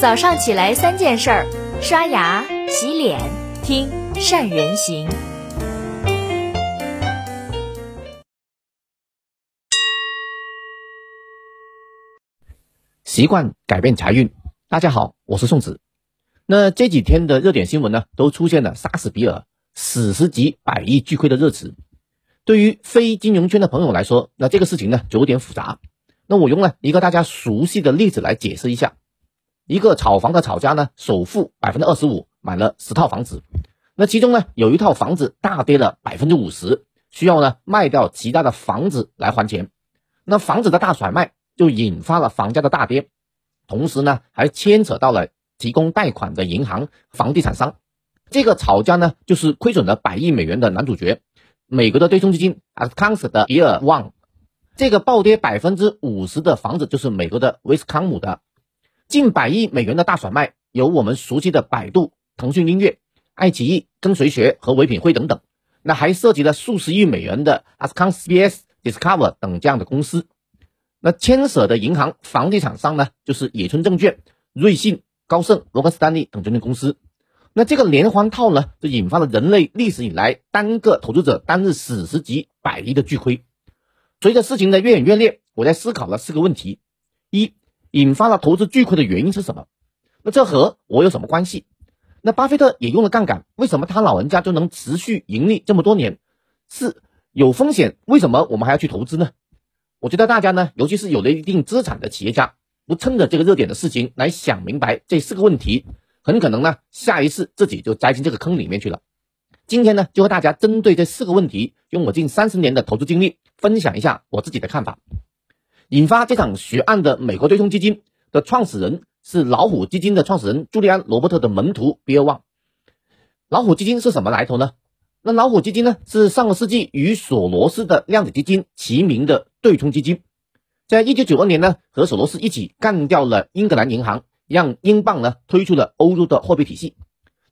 早上起来三件事儿：刷牙、洗脸、听善人行。习惯改变财运。大家好，我是宋子。那这几天的热点新闻呢，都出现了杀死比尔、史诗级百亿巨亏的热词。对于非金融圈的朋友来说，那这个事情呢就有点复杂。那我用了一个大家熟悉的例子来解释一下：一个炒房的炒家呢，首付百分之二十五买了十套房子，那其中呢有一套房子大跌了百分之五十，需要呢卖掉其他的房子来还钱。那房子的大甩卖就引发了房价的大跌，同时呢还牵扯到了提供贷款的银行、房地产商。这个炒家呢就是亏损了百亿美元的男主角。美国的对冲基金 Ascons 的比尔旺，这个暴跌百分之五十的房子就是美国的威斯康姆的，近百亿美元的大甩卖，有我们熟悉的百度、腾讯音乐、爱奇艺、跟随学和唯品会等等，那还涉及了数十亿美元的 Ascons BS、Discover 等这样的公司，那牵涉的银行、房地产商呢，就是野村证券、瑞信、高盛、摩根斯丹利等证券公司。那这个连环套呢，就引发了人类历史以来单个投资者单日史诗级百亿的巨亏。随着事情的越演越烈，我在思考了四个问题：一、引发了投资巨亏的原因是什么？那这和我有什么关系？那巴菲特也用了杠杆，为什么他老人家就能持续盈利这么多年？四、有风险，为什么我们还要去投资呢？我觉得大家呢，尤其是有了一定资产的企业家，不趁着这个热点的事情来想明白这四个问题。很可能呢，下一次自己就栽进这个坑里面去了。今天呢，就和大家针对这四个问题，用我近三十年的投资经历分享一下我自己的看法。引发这场血案的美国对冲基金的创始人是老虎基金的创始人朱利安·罗伯特的门徒比尔·旺。老虎基金是什么来头呢？那老虎基金呢，是上个世纪与索罗斯的量子基金齐名的对冲基金，在一九九二年呢，和索罗斯一起干掉了英格兰银行。让英镑呢推出了欧洲的货币体系，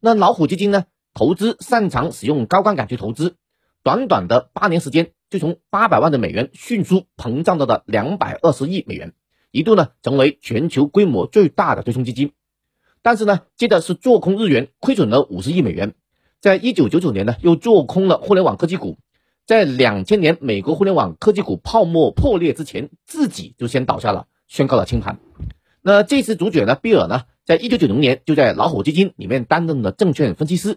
那老虎基金呢投资擅长使用高杠杆去投资，短短的八年时间就从八百万的美元迅速膨胀到了两百二十亿美元，一度呢成为全球规模最大的对冲基金。但是呢接着是做空日元，亏损了五十亿美元，在一九九九年呢又做空了互联网科技股，在两千年美国互联网科技股泡沫破裂之前，自己就先倒下了，宣告了清盘。那这次主角呢，比尔呢，在一九九零年就在老虎基金里面担任了证券分析师。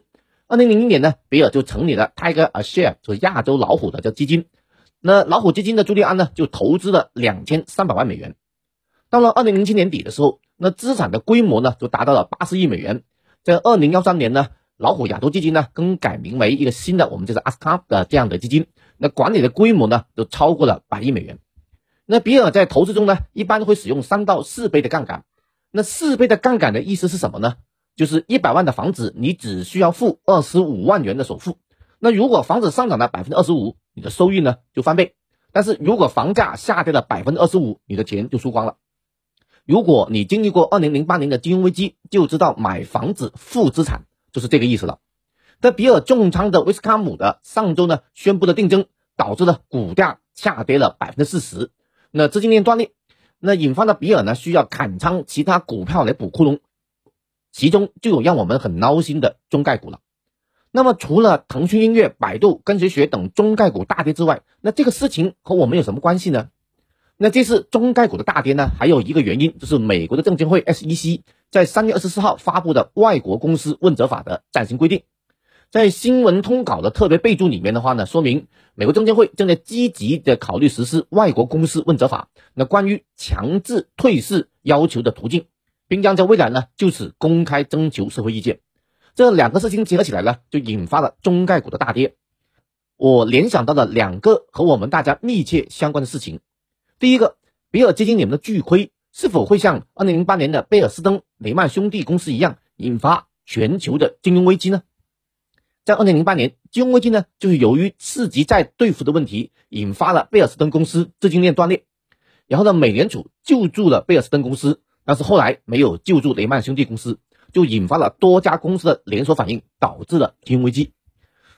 二零零零年呢，比尔就成立了 Tiger a Share，就亚洲老虎的叫基金。那老虎基金的朱利安呢，就投资了两千三百万美元。到了二零零七年底的时候，那资产的规模呢，就达到了八十亿美元。在二零幺三年呢，老虎亚洲基金呢，更改名为一个新的，我们就是 a s c a 的这样的基金。那管理的规模呢，都超过了百亿美元。那比尔在投资中呢，一般会使用三到四倍的杠杆。那四倍的杠杆的意思是什么呢？就是一百万的房子，你只需要付二十五万元的首付。那如果房子上涨了百分之二十五，你的收益呢就翻倍。但是如果房价下跌了百分之二十五，你的钱就输光了。如果你经历过二零零八年的金融危机，就知道买房子负资产就是这个意思了。在比尔重仓的威斯康姆的上周呢宣布的定增，导致了股价下跌了百分之四十。那资金链断裂，那引发的比尔呢需要砍仓其他股票来补窟窿，其中就有让我们很闹心的中概股了。那么除了腾讯音乐、百度、跟随学等中概股大跌之外，那这个事情和我们有什么关系呢？那这次中概股的大跌呢，还有一个原因就是美国的证监会 SEC 在三月二十四号发布的外国公司问责法的暂行规定。在新闻通稿的特别备注里面的话呢，说明美国证监会正在积极的考虑实施外国公司问责法，那关于强制退市要求的途径，并将在未来呢就此公开征求社会意见。这两个事情结合起来呢，就引发了中概股的大跌。我联想到了两个和我们大家密切相关的事情。第一个，比尔基金里面的巨亏是否会像2008年的贝尔斯登雷曼兄弟公司一样，引发全球的金融危机呢？在二零零八年金融危机呢，就是由于次级债兑付的问题，引发了贝尔斯登公司资金链断裂。然后呢，美联储救助了贝尔斯登公司，但是后来没有救助雷曼兄弟公司，就引发了多家公司的连锁反应，导致了金融危机。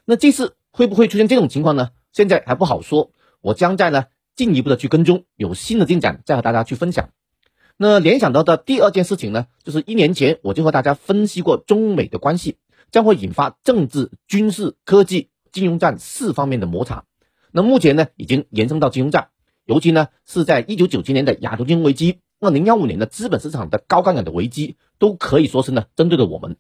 那这次会不会出现这种情况呢？现在还不好说。我将在呢进一步的去跟踪，有新的进展再和大家去分享。那联想到的第二件事情呢，就是一年前我就和大家分析过中美的关系将会引发政治、军事、科技、金融战四方面的摩擦。那目前呢，已经延伸到金融战，尤其呢是在一九九七年的亚洲金融危机，二零幺五年的资本市场的高杠杆的危机，都可以说是呢针对了我们。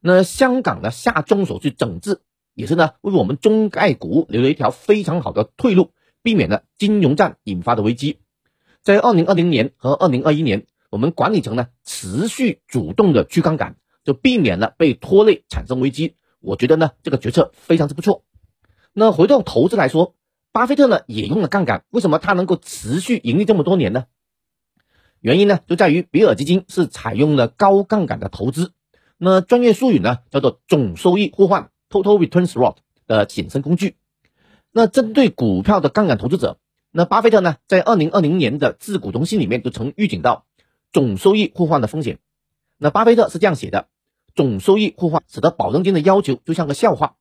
那香港呢下重手去整治，也是呢为我们中概股留了一条非常好的退路，避免了金融战引发的危机。在二零二零年和二零二一年，我们管理层呢持续主动的去杠杆，就避免了被拖累产生危机。我觉得呢这个决策非常之不错。那回到投资来说，巴菲特呢也用了杠杆，为什么他能够持续盈利这么多年呢？原因呢就在于比尔基金是采用了高杠杆的投资，那专业术语呢叫做总收益互换 （Total Return Swap） 的衍生工具。那针对股票的杠杆投资者。那巴菲特呢，在二零二零年的致股东信里面就曾预警到总收益互换的风险。那巴菲特是这样写的：总收益互换使得保证金的要求就像个笑话。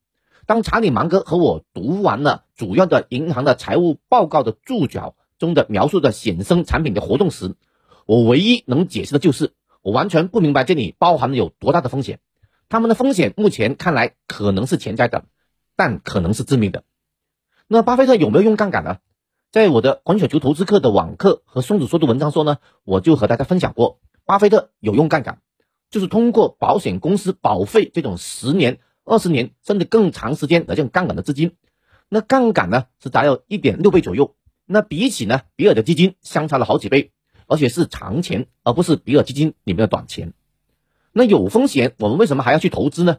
当查理芒格和我读完了主要的银行的财务报告的注脚中的描述的衍生产品的活动时，我唯一能解释的就是，我完全不明白这里包含了有多大的风险。他们的风险目前看来可能是潜在的，但可能是致命的。那巴菲特有没有用杠杆呢？在我的滚雪球投资课的网课和松子说的文章说呢，我就和大家分享过，巴菲特有用杠杆，就是通过保险公司保费这种十年、二十年甚至更长时间的这种杠杆的资金，那杠杆呢是达到一点六倍左右，那比起呢比尔的基金相差了好几倍，而且是长钱，而不是比尔基金里面的短钱。那有风险，我们为什么还要去投资呢？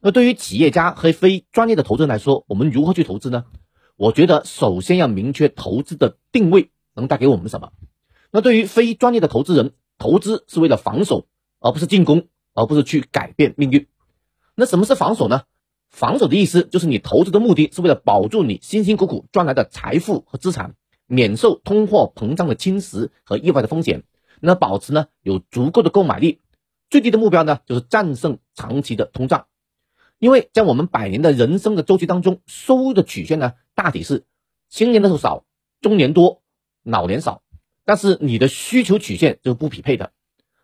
那对于企业家和非专业的投资人来说，我们如何去投资呢？我觉得首先要明确投资的定位能带给我们什么。那对于非专业的投资人，投资是为了防守，而不是进攻，而不是去改变命运。那什么是防守呢？防守的意思就是你投资的目的是为了保住你辛辛苦苦赚来的财富和资产，免受通货膨胀的侵蚀和意外的风险。那保持呢有足够的购买力，最低的目标呢就是战胜长期的通胀。因为在我们百年的人生的周期当中，收入的曲线呢，大体是青年的时候少，中年多，老年少，但是你的需求曲线就是不匹配的。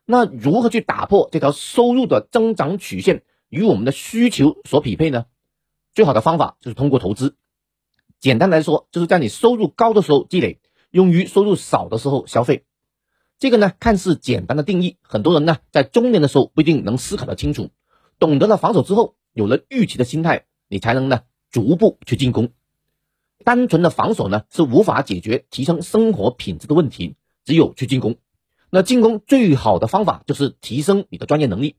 那如何去打破这条收入的增长曲线与我们的需求所匹配呢？最好的方法就是通过投资。简单来说，就是在你收入高的时候积累，用于收入少的时候消费。这个呢，看似简单的定义，很多人呢在中年的时候不一定能思考的清楚。懂得了防守之后。有了预期的心态，你才能呢逐步去进攻。单纯的防守呢是无法解决提升生活品质的问题，只有去进攻。那进攻最好的方法就是提升你的专业能力。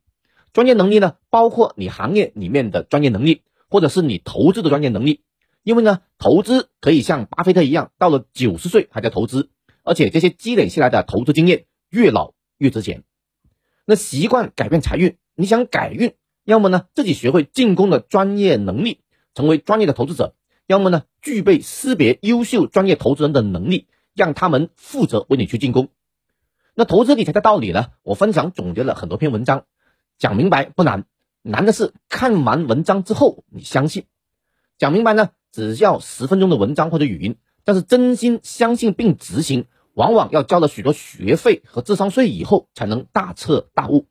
专业能力呢包括你行业里面的专业能力，或者是你投资的专业能力。因为呢投资可以像巴菲特一样，到了九十岁还在投资，而且这些积累下来的投资经验越老越值钱。那习惯改变财运，你想改运。要么呢，自己学会进攻的专业能力，成为专业的投资者；要么呢，具备识别优秀专业投资人的能力，让他们负责为你去进攻。那投资理财的道理呢？我分享总结了很多篇文章，讲明白不难，难的是看完文章之后你相信。讲明白呢，只要十分钟的文章或者语音，但是真心相信并执行，往往要交了许多学费和智商税以后，才能大彻大悟。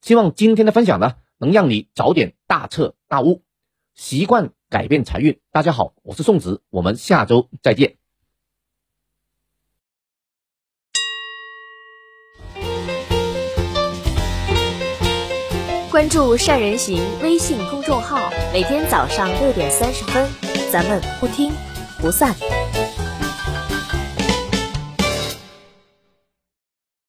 希望今天的分享呢。能让你早点大彻大悟，习惯改变财运。大家好，我是宋子，我们下周再见。关注善人行微信公众号，每天早上六点三十分，咱们不听不散。